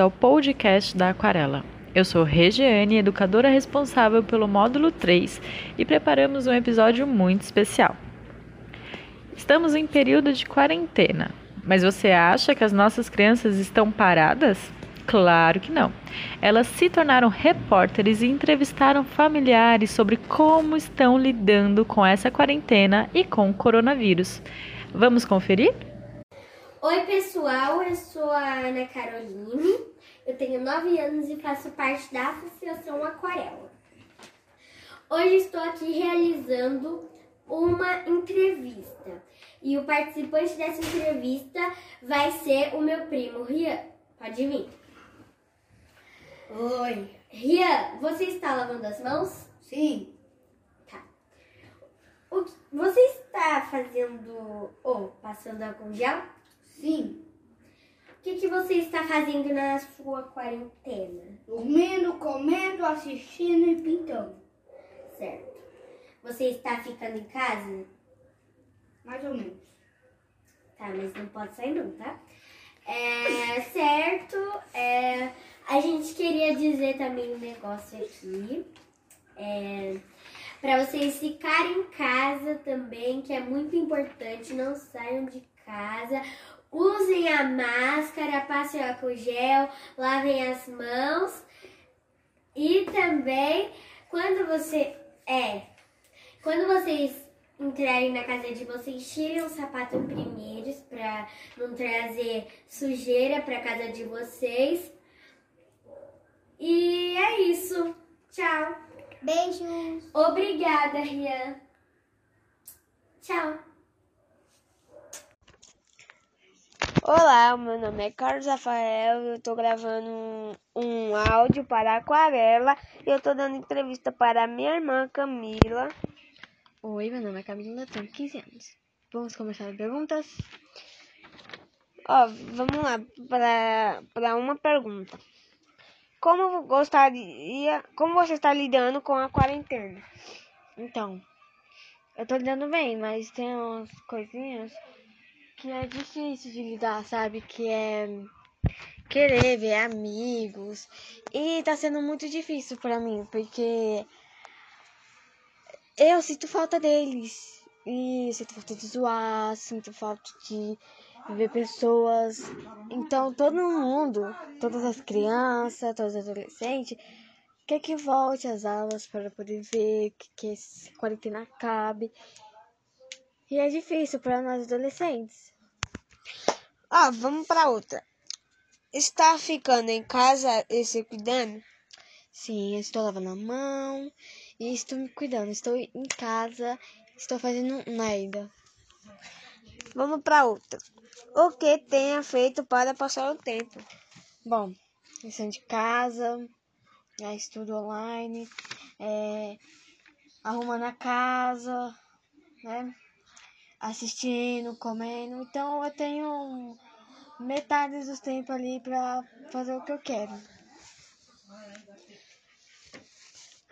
Ao podcast da Aquarela. Eu sou Regiane, educadora responsável pelo módulo 3 e preparamos um episódio muito especial. Estamos em período de quarentena, mas você acha que as nossas crianças estão paradas? Claro que não. Elas se tornaram repórteres e entrevistaram familiares sobre como estão lidando com essa quarentena e com o coronavírus. Vamos conferir? Oi, pessoal, eu sou a Ana Caroline, eu tenho 9 anos e faço parte da Associação Aquarela. Hoje estou aqui realizando uma entrevista e o participante dessa entrevista vai ser o meu primo Rian. Pode vir. Oi. Rian, você está lavando as mãos? Sim. Tá. O que, você está fazendo ou passando álcool gel? Sim. O que, que você está fazendo na sua quarentena? Dormindo, comendo, assistindo e pintando. Certo. Você está ficando em casa? Mais ou menos. Tá, mas não pode sair não, tá? É, certo. É, a gente queria dizer também um negócio aqui. É, para vocês ficarem em casa também, que é muito importante, não saiam de casa. Usem a máscara, passem álcool gel, lavem as mãos. E também, quando você. É. Quando vocês entrarem na casa de vocês, tirem o sapato primeiros para não trazer sujeira para casa de vocês. E é isso. Tchau. Beijos. Obrigada, Rian. Tchau. Olá, meu nome é Carlos Rafael, eu estou gravando um, um áudio para a Aquarela e eu estou dando entrevista para minha irmã Camila. Oi, meu nome é Camila, tenho 15 anos. Vamos começar as perguntas? Ó, vamos lá para uma pergunta. Como gostaria, como você está lidando com a quarentena? Então, eu tô lidando bem, mas tem umas coisinhas que é difícil de lidar, sabe? Que é querer ver amigos. E tá sendo muito difícil para mim, porque eu sinto falta deles. E sinto falta de zoar, sinto falta de ver pessoas. Então todo mundo, todas as crianças, todos os adolescentes, quer que volte às aulas para poder ver que, que quarentena acabe. E é difícil para nós adolescentes. Ah, vamos para outra. Está ficando em casa e se cuidando? Sim, estou lavando a mão e estou me cuidando. Estou em casa, estou fazendo nada. Vamos para outra. O que tenha feito para passar o tempo? Bom, lição de casa, estudo online, é, arrumando a casa, né? Assistindo, comendo. Então eu tenho metade dos tempos ali para fazer o que eu quero.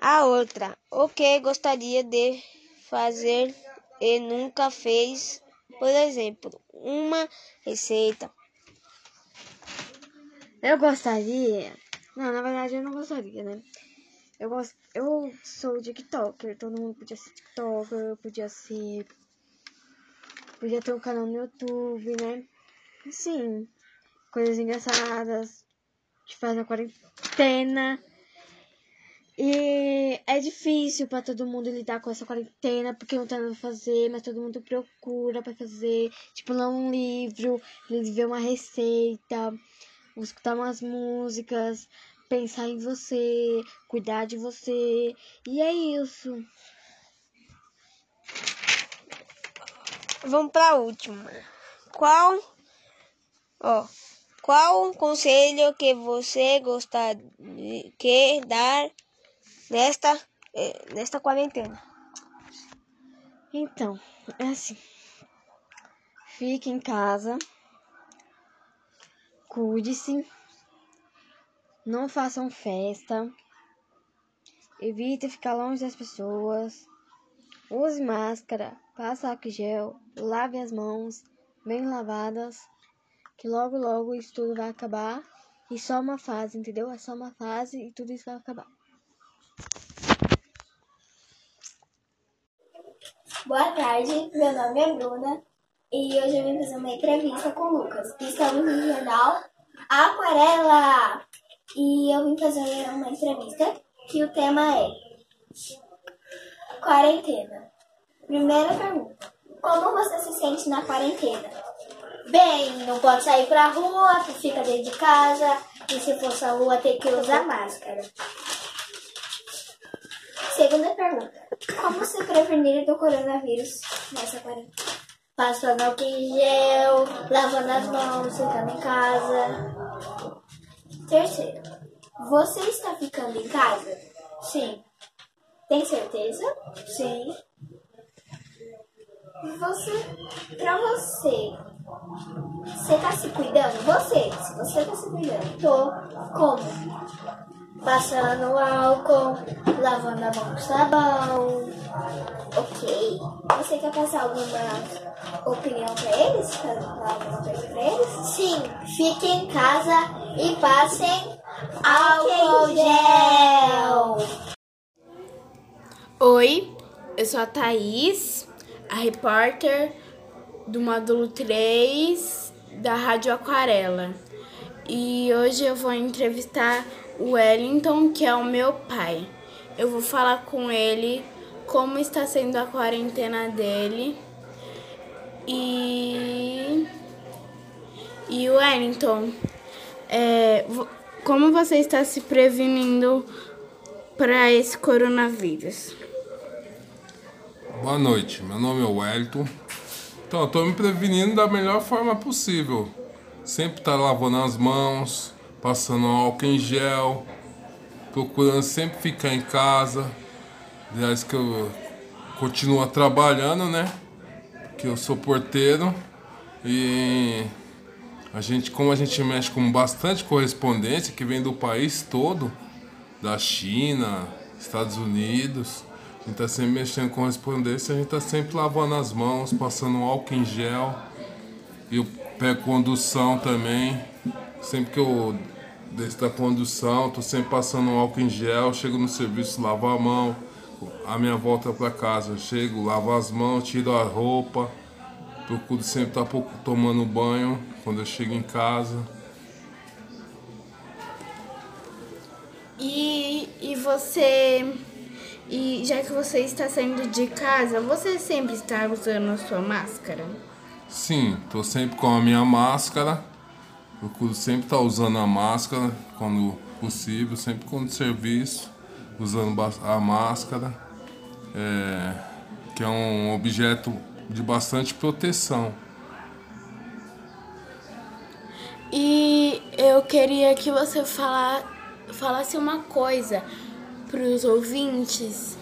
A outra, o que gostaria de fazer e nunca fez, por exemplo, uma receita. Eu gostaria. Não, na verdade eu não gostaria, né? Eu, gost... eu sou TikToker, todo mundo podia ser TikToker, podia ser. Podia ter um canal no YouTube, né? Sim, coisas engraçadas que faz na quarentena. E é difícil para todo mundo lidar com essa quarentena, porque não tem nada pra fazer, mas todo mundo procura para fazer. Tipo, ler um livro, ver uma receita, escutar umas músicas, pensar em você, cuidar de você. E é isso. Vamos para a última. Qual, ó, qual conselho que você gostaria de dar nesta, eh, nesta quarentena? Então, é assim. Fique em casa. Cuide-se. Não façam festa. Evite ficar longe das pessoas. Use máscara. Passe álcool gel. Lave as mãos bem lavadas. que logo, logo isso tudo vai acabar. E só uma fase, entendeu? É só uma fase e tudo isso vai acabar. Boa tarde, meu nome é Bruna e hoje eu vim fazer uma entrevista com o Lucas. Estamos no jornal Aquarela e eu vim fazer uma entrevista que o tema é Quarentena. Primeira pergunta: Como você se sente na quarentena? Bem, não pode sair pra rua, fica dentro de casa e se for pra rua tem que usar máscara. Segunda pergunta: Como se prevenir do coronavírus nessa quarentena? Passando álcool em gel, lavando as mãos, ficando em casa. Terceiro: Você está ficando em casa? Sim. Tem certeza? Sim. Você, pra você, você tá se cuidando? Você, se você tá se cuidando, tô. Como? Passando álcool, lavando a mão com sabão. Ok. Você quer passar alguma opinião pra eles? Falar alguma coisa pra eles? Sim. Fiquem em casa e passem álcool gel. Oi, eu sou a Thaís, a repórter do módulo 3 da Rádio Aquarela. E hoje eu vou entrevistar o Wellington, que é o meu pai. Eu vou falar com ele como está sendo a quarentena dele. E. E Wellington, é, como você está se prevenindo para esse coronavírus? Boa noite, meu nome é Wellington. Então, tô me prevenindo da melhor forma possível. Sempre tá lavando as mãos, passando álcool em gel, procurando sempre ficar em casa. Aliás, que eu continuo trabalhando, né? Que eu sou porteiro e a gente, como a gente mexe com bastante correspondência que vem do país todo, da China, Estados Unidos. Gente tá sempre mexendo com correspondência, a gente tá sempre lavando as mãos, passando álcool em gel. E eu pego condução também. Sempre que eu desço da condução, tô sempre passando álcool em gel, chego no serviço, lavo a mão. A minha volta para casa, eu chego, lavo as mãos, tiro a roupa. Procuro sempre estar pouco tomando banho quando eu chego em casa. E, e você. E já que você está saindo de casa, você sempre está usando a sua máscara? Sim, tô sempre com a minha máscara. Procuro sempre estar usando a máscara quando possível, sempre quando serviço, usando a máscara, é, que é um objeto de bastante proteção. E eu queria que você fala, falasse uma coisa para os ouvintes.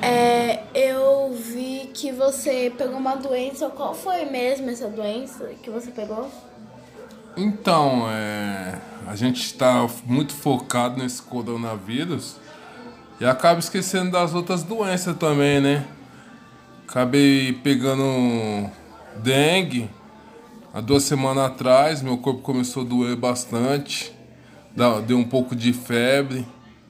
É, eu vi que você pegou uma doença. Qual foi mesmo essa doença que você pegou? Então, é, a gente está muito focado nesse coronavírus e acaba esquecendo das outras doenças também, né? Acabei pegando dengue há duas semanas atrás, meu corpo começou a doer bastante, deu um pouco de febre,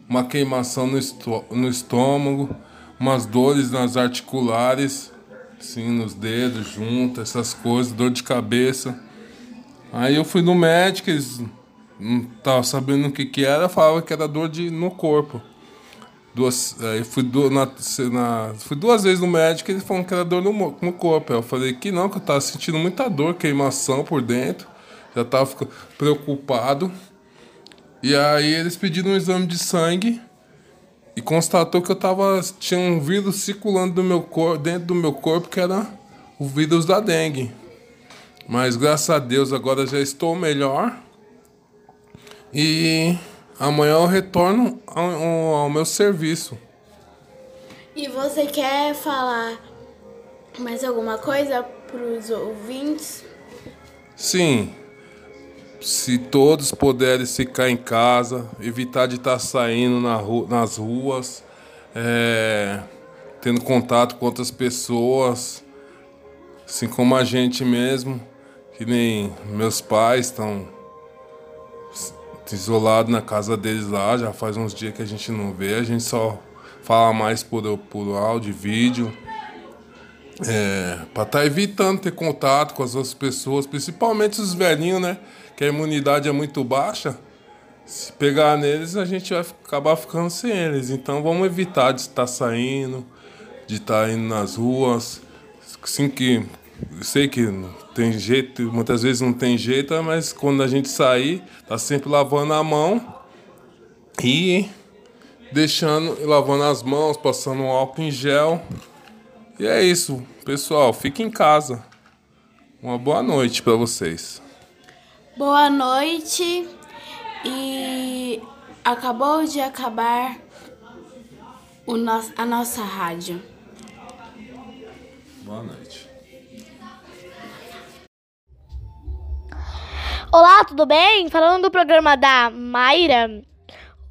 uma queimação no, estô- no estômago, umas dores nas articulares, assim, nos dedos, juntas, essas coisas, dor de cabeça. Aí eu fui no médico, eles não estavam sabendo o que que era, falavam que era dor de, no corpo. Duas, aí fui, du, na, na- fui duas vezes no médico e eles falaram que era dor no, no corpo. Aí eu falei que não, que eu tava sentindo muita dor, queimação por dentro. Já tava ficando preocupado. E aí eles pediram um exame de sangue e constatou que eu tava. Tinha um vírus circulando do meu cor, dentro do meu corpo, que era o vírus da dengue. Mas graças a Deus agora já estou melhor. E amanhã eu retorno ao, ao- ao meu serviço. E você quer falar mais alguma coisa para os ouvintes? Sim, se todos puderem ficar em casa, evitar de estar saindo na ru- nas ruas, é, tendo contato com outras pessoas, assim como a gente mesmo, Que nem meus pais estão isolados na casa deles lá, já faz uns dias que a gente não vê, a gente só fala mais por, por áudio, vídeo. É, para estar tá evitando ter contato com as outras pessoas, principalmente os velhinhos, né? Que a imunidade é muito baixa. Se pegar neles, a gente vai acabar ficando sem eles. Então vamos evitar de estar saindo, de estar indo nas ruas. Assim que eu sei que tem jeito, muitas vezes não tem jeito, mas quando a gente sair, tá sempre lavando a mão e deixando, lavando as mãos, passando um álcool em gel. E é isso, pessoal, fique em casa. Uma boa noite para vocês. Boa noite e acabou de acabar o no a nossa rádio. Boa noite. Olá, tudo bem? Falando do programa da Mayra,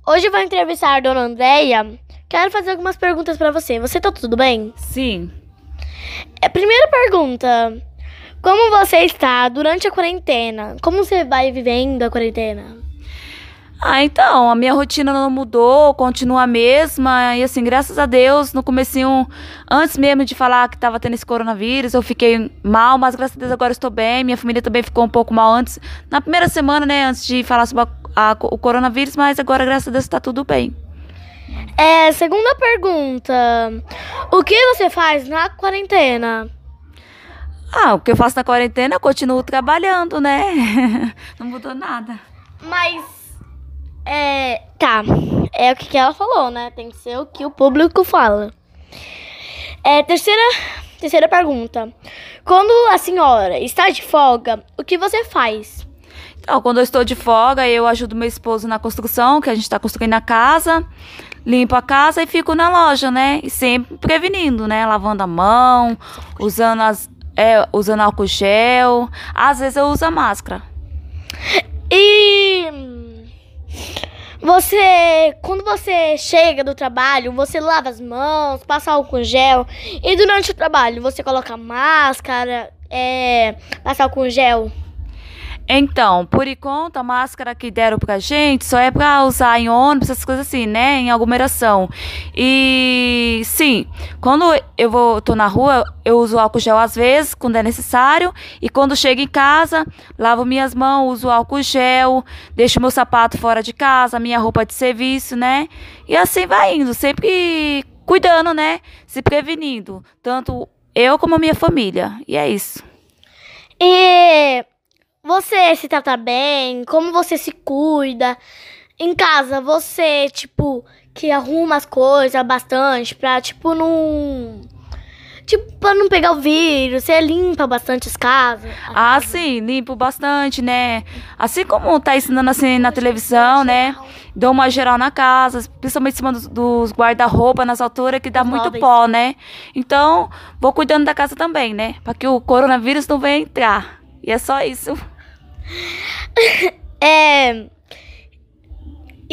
hoje eu vou entrevistar a dona Andréia. Quero fazer algumas perguntas para você. Você tá tudo bem? Sim. É, primeira pergunta: Como você está durante a quarentena? Como você vai vivendo a quarentena? Ah, então, a minha rotina não mudou, continua a mesma. E assim, graças a Deus, no comecinho, antes mesmo de falar que estava tendo esse coronavírus, eu fiquei mal, mas graças a Deus agora estou bem. Minha família também ficou um pouco mal antes, na primeira semana, né, antes de falar sobre a, a, o coronavírus, mas agora, graças a Deus, está tudo bem. É, segunda pergunta. O que você faz na quarentena? Ah, o que eu faço na quarentena, eu continuo trabalhando, né? Não mudou nada. Mas é, tá, é o que ela falou, né? Tem que ser o que o público fala. É, terceira, terceira pergunta. Quando a senhora está de folga, o que você faz? Então, quando eu estou de folga, eu ajudo meu esposo na construção, que a gente está construindo a casa, limpo a casa e fico na loja, né? E sempre prevenindo, né? Lavando a mão, usando, as, é, usando álcool gel. Às vezes eu uso a máscara. E você, quando você chega do trabalho, você lava as mãos, passa álcool gel. E durante o trabalho, você coloca máscara, é, passa álcool gel. Então, por enquanto, a máscara que deram pra gente só é pra usar em ônibus, essas coisas assim, né? Em aglomeração. E sim, quando eu vou, tô na rua, eu uso álcool gel às vezes, quando é necessário. E quando chego em casa, lavo minhas mãos, uso álcool gel, deixo meu sapato fora de casa, minha roupa de serviço, né? E assim vai indo, sempre cuidando, né? Se prevenindo. Tanto eu como a minha família. E é isso. E você se trata bem? Como você se cuida? Em casa, você, tipo, que arruma as coisas bastante pra, tipo, não. Tipo, pra não pegar o vírus, você limpa bastante as casas. Ah, sim, limpo bastante, né? Assim como tá ensinando assim na televisão, né? Dou uma geral na casa, principalmente em cima dos, dos guarda-roupa nas alturas, que dá muito pó, né? Então, vou cuidando da casa também, né? Pra que o coronavírus não venha entrar. E é só isso. é.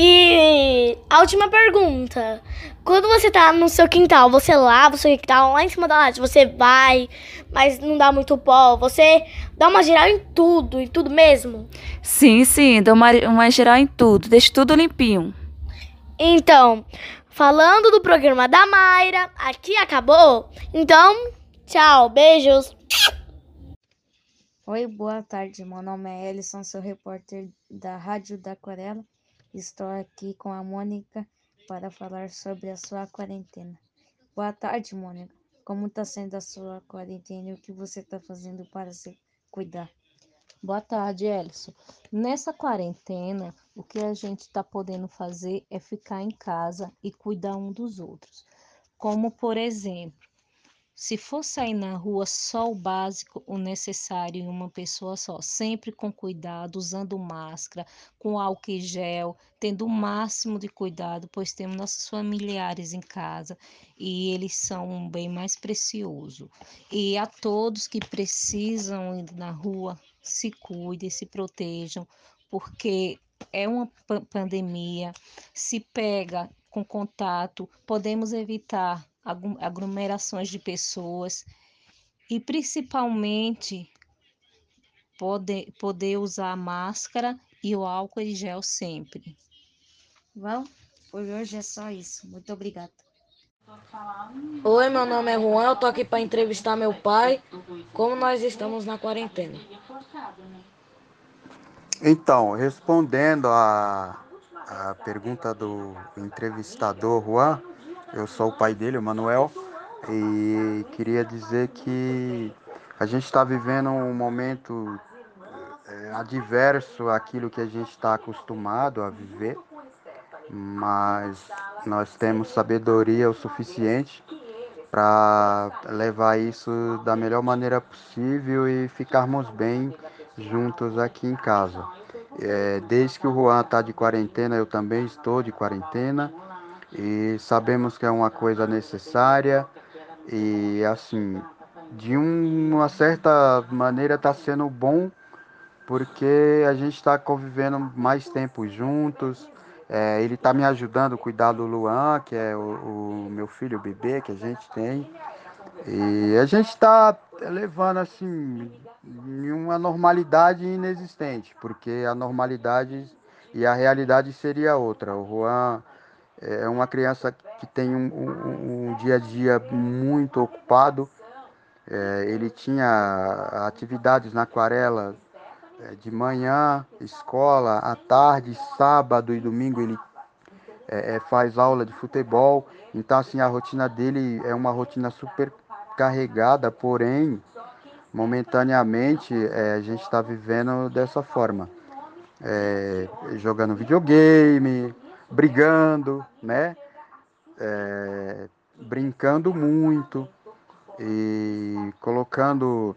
E a última pergunta. Quando você tá no seu quintal, você lava o seu quintal lá em cima da laje, você vai, mas não dá muito pó, você dá uma geral em tudo, em tudo mesmo? Sim, sim, dou uma, uma geral em tudo, deixa tudo limpinho. Então, falando do programa da Mayra, aqui acabou. Então, tchau, beijos. Oi, boa tarde. Meu nome é Ellison, sou repórter da Rádio da Aquarela. Estou aqui com a Mônica para falar sobre a sua quarentena. Boa tarde, Mônica. Como está sendo a sua quarentena e o que você está fazendo para se cuidar? Boa tarde, Ellison. Nessa quarentena, o que a gente está podendo fazer é ficar em casa e cuidar um dos outros. Como, por exemplo, se for sair na rua, só o básico, o necessário em uma pessoa só, sempre com cuidado, usando máscara, com álcool e gel, tendo o máximo de cuidado, pois temos nossos familiares em casa e eles são um bem mais precioso. E a todos que precisam ir na rua, se cuidem, se protejam, porque é uma pandemia, se pega com contato, podemos evitar aglomerações de pessoas e principalmente poder, poder usar a máscara e o álcool em gel sempre. Bom, por hoje é só isso. Muito obrigada. Oi, meu nome é Juan, eu tô aqui para entrevistar meu pai. Como nós estamos na quarentena? Então, respondendo a, a pergunta do entrevistador Juan, eu sou o pai dele, o Manuel, e queria dizer que a gente está vivendo um momento é, adverso àquilo que a gente está acostumado a viver, mas nós temos sabedoria o suficiente para levar isso da melhor maneira possível e ficarmos bem juntos aqui em casa. É, desde que o Juan está de quarentena, eu também estou de quarentena e sabemos que é uma coisa necessária e assim, de uma certa maneira está sendo bom porque a gente está convivendo mais tempo juntos. É, ele está me ajudando a cuidar do Luan, que é o, o meu filho, o bebê que a gente tem. E a gente está levando assim uma normalidade inexistente, porque a normalidade e a realidade seria outra. O Juan é uma criança que tem um, um, um dia a dia muito ocupado. É, ele tinha atividades na aquarela é, de manhã, escola, à tarde, sábado e domingo ele é, é, faz aula de futebol. Então, assim, a rotina dele é uma rotina super carregada, porém, momentaneamente, é, a gente está vivendo dessa forma. É, jogando videogame, brigando, né? É, brincando muito e colocando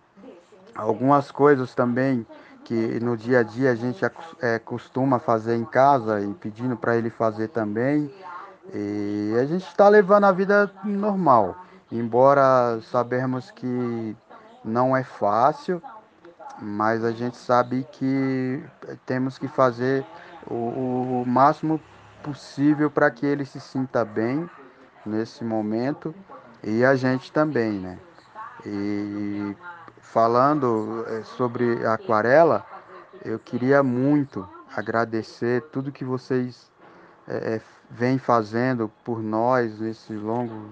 algumas coisas também que no dia a dia a gente é, costuma fazer em casa e pedindo para ele fazer também. E a gente está levando a vida normal, embora sabemos que não é fácil, mas a gente sabe que temos que fazer o, o máximo possível para que ele se sinta bem nesse momento e a gente também, né? E falando eh, sobre aquarela, eu queria muito agradecer tudo que vocês é, vêm fazendo por nós nesse longo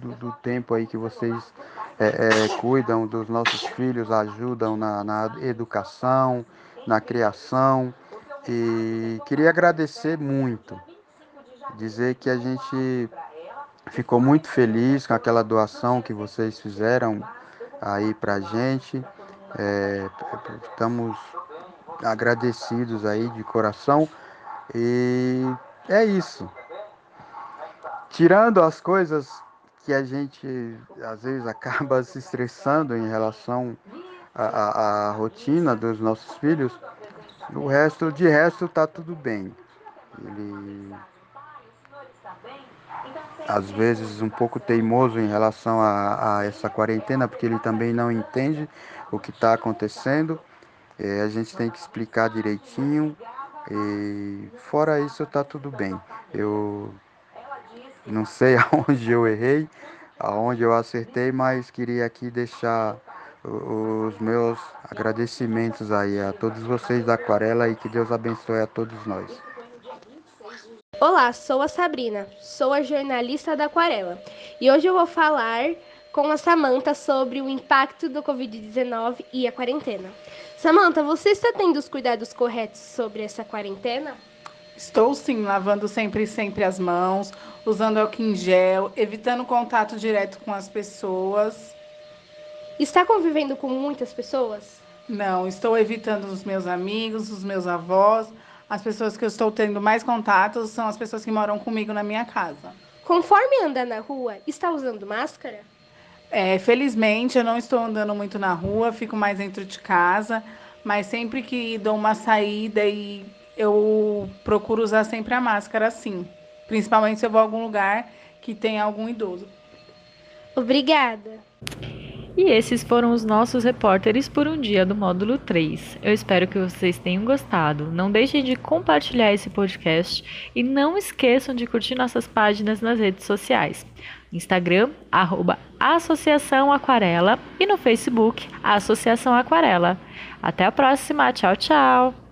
do, do tempo aí que vocês é, é, cuidam dos nossos filhos, ajudam na, na educação, na criação. E queria agradecer muito, dizer que a gente ficou muito feliz com aquela doação que vocês fizeram aí pra gente. É, estamos agradecidos aí de coração e é isso. Tirando as coisas que a gente às vezes acaba se estressando em relação à, à rotina dos nossos filhos, o resto, de resto, tá tudo bem. Ele às vezes um pouco teimoso em relação a, a essa quarentena, porque ele também não entende o que está acontecendo. É, a gente tem que explicar direitinho. E fora isso, tá tudo bem. Eu não sei aonde eu errei, aonde eu acertei, mas queria aqui deixar os meus agradecimentos aí a todos vocês da Aquarela e que Deus abençoe a todos nós. Olá, sou a Sabrina, sou a jornalista da Aquarela e hoje eu vou falar com a Samanta sobre o impacto do Covid-19 e a quarentena. Samanta, você está tendo os cuidados corretos sobre essa quarentena? Estou sim, lavando sempre sempre as mãos, usando álcool em gel, evitando contato direto com as pessoas. Está convivendo com muitas pessoas? Não, estou evitando os meus amigos, os meus avós. As pessoas que eu estou tendo mais contatos são as pessoas que moram comigo na minha casa. Conforme anda na rua, está usando máscara? É, felizmente eu não estou andando muito na rua, fico mais dentro de casa, mas sempre que dou uma saída e eu procuro usar sempre a máscara sim. Principalmente se eu vou a algum lugar que tem algum idoso. Obrigada. E esses foram os nossos repórteres por um dia do módulo 3. Eu espero que vocês tenham gostado. Não deixem de compartilhar esse podcast e não esqueçam de curtir nossas páginas nas redes sociais. Instagram, arroba Associação Aquarela e no Facebook, Associação Aquarela. Até a próxima, tchau, tchau!